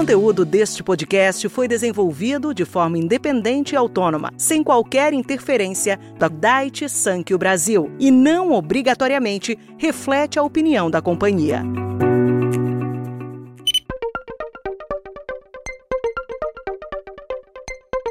conteúdo deste podcast foi desenvolvido de forma independente e autônoma, sem qualquer interferência da Daiichi Sankyo Brasil e não obrigatoriamente reflete a opinião da companhia.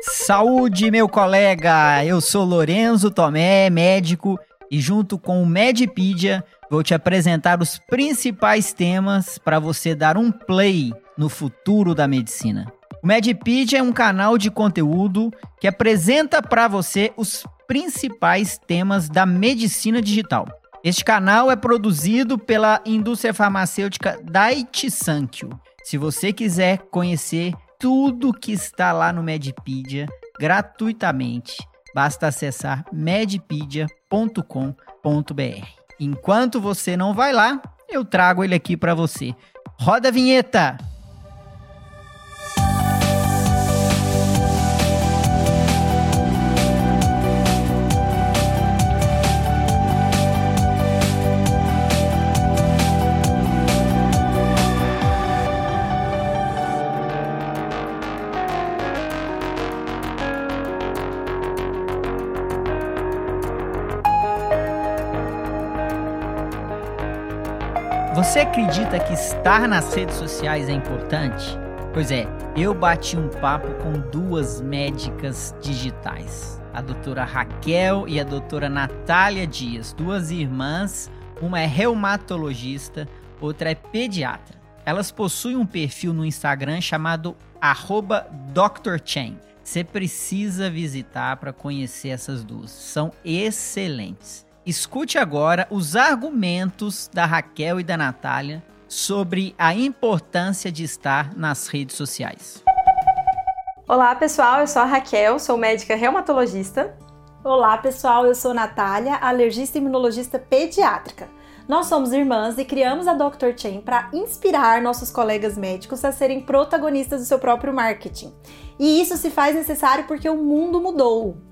Saúde, meu colega! Eu sou Lorenzo Tomé, médico, e junto com o Medipedia vou te apresentar os principais temas para você dar um play no futuro da medicina. O Medipedia é um canal de conteúdo que apresenta para você os principais temas da medicina digital. Este canal é produzido pela indústria farmacêutica Daiichi Sankyo. Se você quiser conhecer tudo que está lá no Medipedia gratuitamente, basta acessar medipedia.com.br. Enquanto você não vai lá, eu trago ele aqui para você. Roda a vinheta! Você acredita que estar nas redes sociais é importante? Pois é, eu bati um papo com duas médicas digitais, a doutora Raquel e a doutora Natália Dias, duas irmãs, uma é reumatologista, outra é pediatra. Elas possuem um perfil no Instagram chamado @drchain. Você precisa visitar para conhecer essas duas, são excelentes. Escute agora os argumentos da Raquel e da Natália sobre a importância de estar nas redes sociais. Olá, pessoal, eu sou a Raquel, sou médica reumatologista. Olá, pessoal, eu sou Natália, alergista e imunologista pediátrica. Nós somos irmãs e criamos a Dr. Chain para inspirar nossos colegas médicos a serem protagonistas do seu próprio marketing. E isso se faz necessário porque o mundo mudou.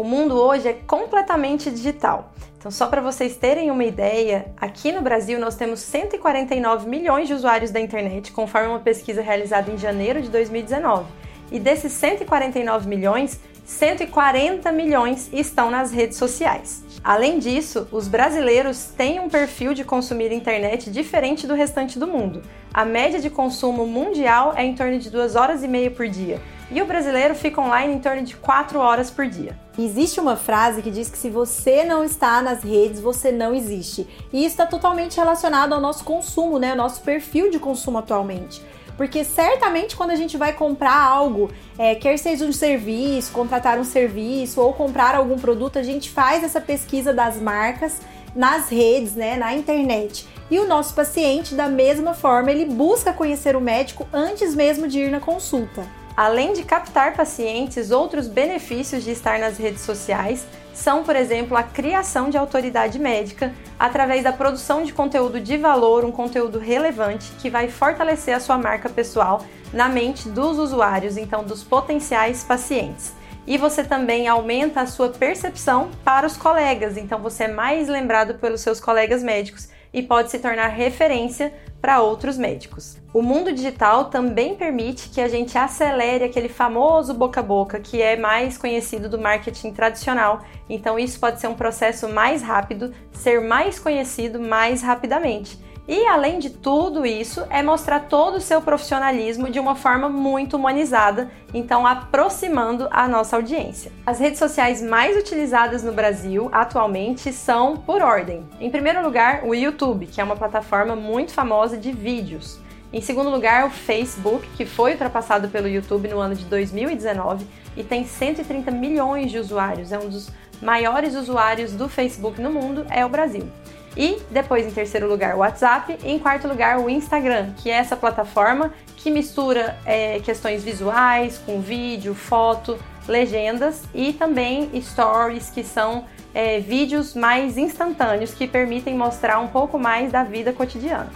O mundo hoje é completamente digital. Então, só para vocês terem uma ideia, aqui no Brasil nós temos 149 milhões de usuários da internet, conforme uma pesquisa realizada em janeiro de 2019. E desses 149 milhões, 140 milhões estão nas redes sociais. Além disso, os brasileiros têm um perfil de consumir internet diferente do restante do mundo. A média de consumo mundial é em torno de 2 horas e meia por dia, e o brasileiro fica online em torno de 4 horas por dia. Existe uma frase que diz que se você não está nas redes, você não existe. E isso está totalmente relacionado ao nosso consumo, né? Ao nosso perfil de consumo atualmente. Porque certamente quando a gente vai comprar algo, é, quer seja um serviço, contratar um serviço ou comprar algum produto, a gente faz essa pesquisa das marcas nas redes, né, na internet. E o nosso paciente, da mesma forma, ele busca conhecer o médico antes mesmo de ir na consulta. Além de captar pacientes, outros benefícios de estar nas redes sociais são, por exemplo, a criação de autoridade médica através da produção de conteúdo de valor, um conteúdo relevante que vai fortalecer a sua marca pessoal na mente dos usuários, então dos potenciais pacientes. E você também aumenta a sua percepção para os colegas, então você é mais lembrado pelos seus colegas médicos e pode se tornar referência para outros médicos. O mundo digital também permite que a gente acelere aquele famoso boca a boca, que é mais conhecido do marketing tradicional. Então, isso pode ser um processo mais rápido, ser mais conhecido mais rapidamente. E além de tudo isso, é mostrar todo o seu profissionalismo de uma forma muito humanizada, então aproximando a nossa audiência. As redes sociais mais utilizadas no Brasil atualmente são por ordem. Em primeiro lugar, o YouTube, que é uma plataforma muito famosa de vídeos. Em segundo lugar, o Facebook, que foi ultrapassado pelo YouTube no ano de 2019 e tem 130 milhões de usuários, é um dos maiores usuários do Facebook no mundo, é o Brasil. E depois, em terceiro lugar, o WhatsApp. E em quarto lugar, o Instagram, que é essa plataforma que mistura é, questões visuais com vídeo, foto, legendas e também stories, que são é, vídeos mais instantâneos que permitem mostrar um pouco mais da vida cotidiana.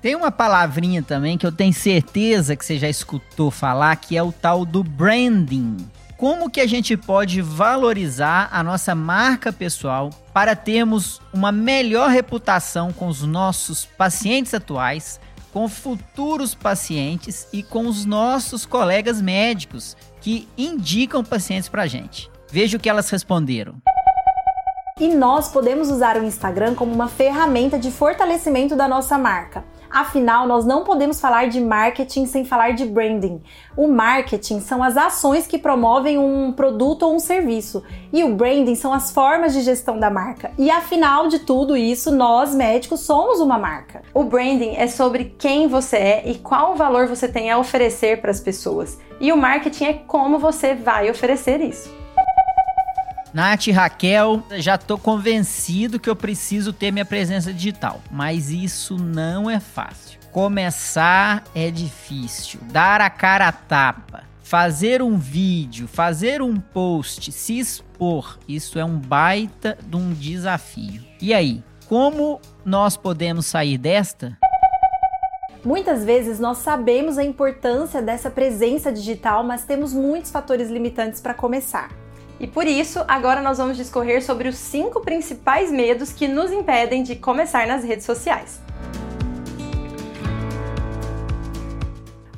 Tem uma palavrinha também que eu tenho certeza que você já escutou falar, que é o tal do branding como que a gente pode valorizar a nossa marca pessoal para termos uma melhor reputação com os nossos pacientes atuais, com futuros pacientes e com os nossos colegas médicos que indicam pacientes para gente. Veja o que elas responderam. E nós podemos usar o Instagram como uma ferramenta de fortalecimento da nossa marca. Afinal, nós não podemos falar de marketing sem falar de branding. O marketing são as ações que promovem um produto ou um serviço, e o branding são as formas de gestão da marca. E afinal de tudo isso, nós médicos somos uma marca. O branding é sobre quem você é e qual valor você tem a oferecer para as pessoas. E o marketing é como você vai oferecer isso. Nath Raquel, já tô convencido que eu preciso ter minha presença digital, mas isso não é fácil. Começar é difícil, dar a cara a tapa, fazer um vídeo, fazer um post, se expor, isso é um baita de um desafio. E aí, como nós podemos sair desta? Muitas vezes nós sabemos a importância dessa presença digital, mas temos muitos fatores limitantes para começar. E por isso, agora nós vamos discorrer sobre os cinco principais medos que nos impedem de começar nas redes sociais.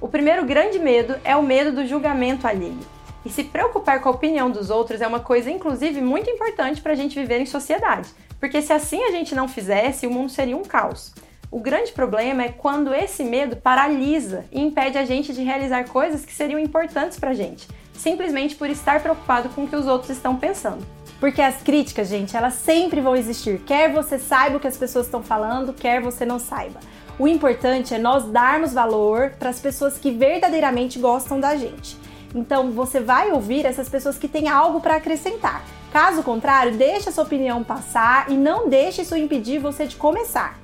O primeiro grande medo é o medo do julgamento alheio. E se preocupar com a opinião dos outros é uma coisa, inclusive, muito importante para a gente viver em sociedade, porque se assim a gente não fizesse, o mundo seria um caos. O grande problema é quando esse medo paralisa e impede a gente de realizar coisas que seriam importantes para a gente, simplesmente por estar preocupado com o que os outros estão pensando. Porque as críticas, gente, elas sempre vão existir, quer você saiba o que as pessoas estão falando, quer você não saiba. O importante é nós darmos valor para as pessoas que verdadeiramente gostam da gente. Então você vai ouvir essas pessoas que têm algo para acrescentar. Caso contrário, deixe a sua opinião passar e não deixe isso impedir você de começar.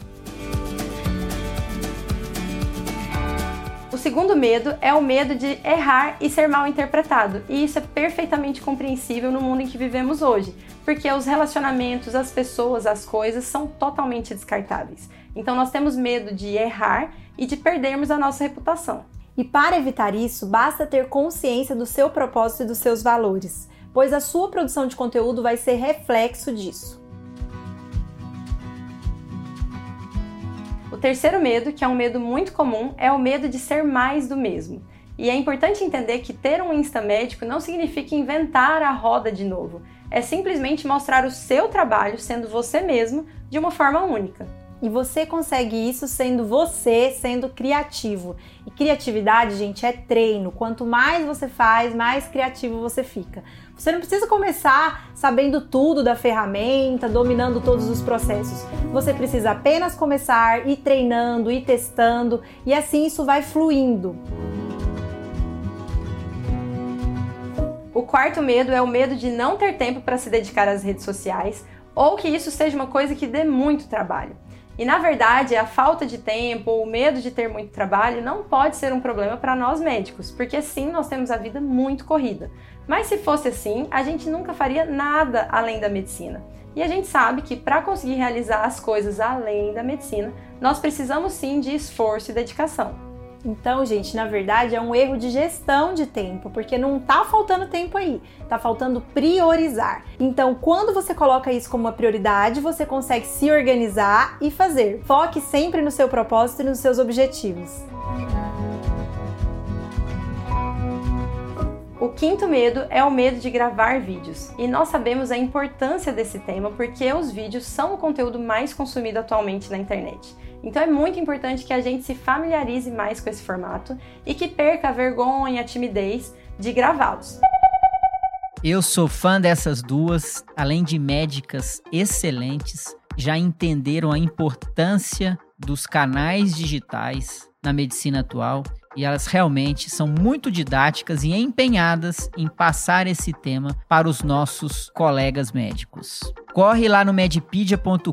O segundo medo é o medo de errar e ser mal interpretado. E isso é perfeitamente compreensível no mundo em que vivemos hoje, porque os relacionamentos, as pessoas, as coisas são totalmente descartáveis. Então nós temos medo de errar e de perdermos a nossa reputação. E para evitar isso, basta ter consciência do seu propósito e dos seus valores, pois a sua produção de conteúdo vai ser reflexo disso. Terceiro medo, que é um medo muito comum, é o medo de ser mais do mesmo. E é importante entender que ter um Insta médico não significa inventar a roda de novo. É simplesmente mostrar o seu trabalho sendo você mesmo de uma forma única. E você consegue isso sendo você, sendo criativo. E criatividade, gente, é treino. Quanto mais você faz, mais criativo você fica. Você não precisa começar sabendo tudo da ferramenta, dominando todos os processos. Você precisa apenas começar e treinando e testando, e assim isso vai fluindo. O quarto medo é o medo de não ter tempo para se dedicar às redes sociais ou que isso seja uma coisa que dê muito trabalho. E na verdade, a falta de tempo ou o medo de ter muito trabalho não pode ser um problema para nós médicos, porque sim, nós temos a vida muito corrida. Mas se fosse assim, a gente nunca faria nada além da medicina. E a gente sabe que para conseguir realizar as coisas além da medicina, nós precisamos sim de esforço e dedicação. Então, gente, na verdade é um erro de gestão de tempo, porque não tá faltando tempo aí, tá faltando priorizar. Então, quando você coloca isso como uma prioridade, você consegue se organizar e fazer. Foque sempre no seu propósito e nos seus objetivos. Quinto medo é o medo de gravar vídeos. E nós sabemos a importância desse tema porque os vídeos são o conteúdo mais consumido atualmente na internet. Então é muito importante que a gente se familiarize mais com esse formato e que perca a vergonha, a timidez de gravá-los. Eu sou fã dessas duas, além de médicas excelentes, já entenderam a importância dos canais digitais na medicina atual e elas realmente são muito didáticas e empenhadas em passar esse tema para os nossos colegas médicos. Corre lá no medpedia.com.br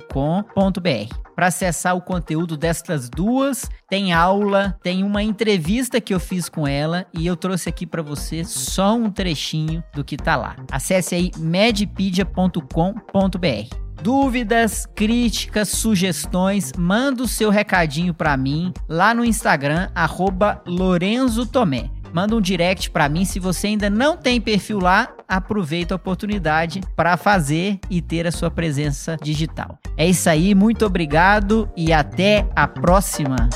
para acessar o conteúdo destas duas. Tem aula, tem uma entrevista que eu fiz com ela e eu trouxe aqui para você só um trechinho do que tá lá. Acesse aí medpedia.com.br. Dúvidas, críticas, sugestões, manda o seu recadinho para mim lá no Instagram, arroba Lorenzo Tomé. Manda um direct para mim. Se você ainda não tem perfil lá, aproveita a oportunidade para fazer e ter a sua presença digital. É isso aí, muito obrigado e até a próxima.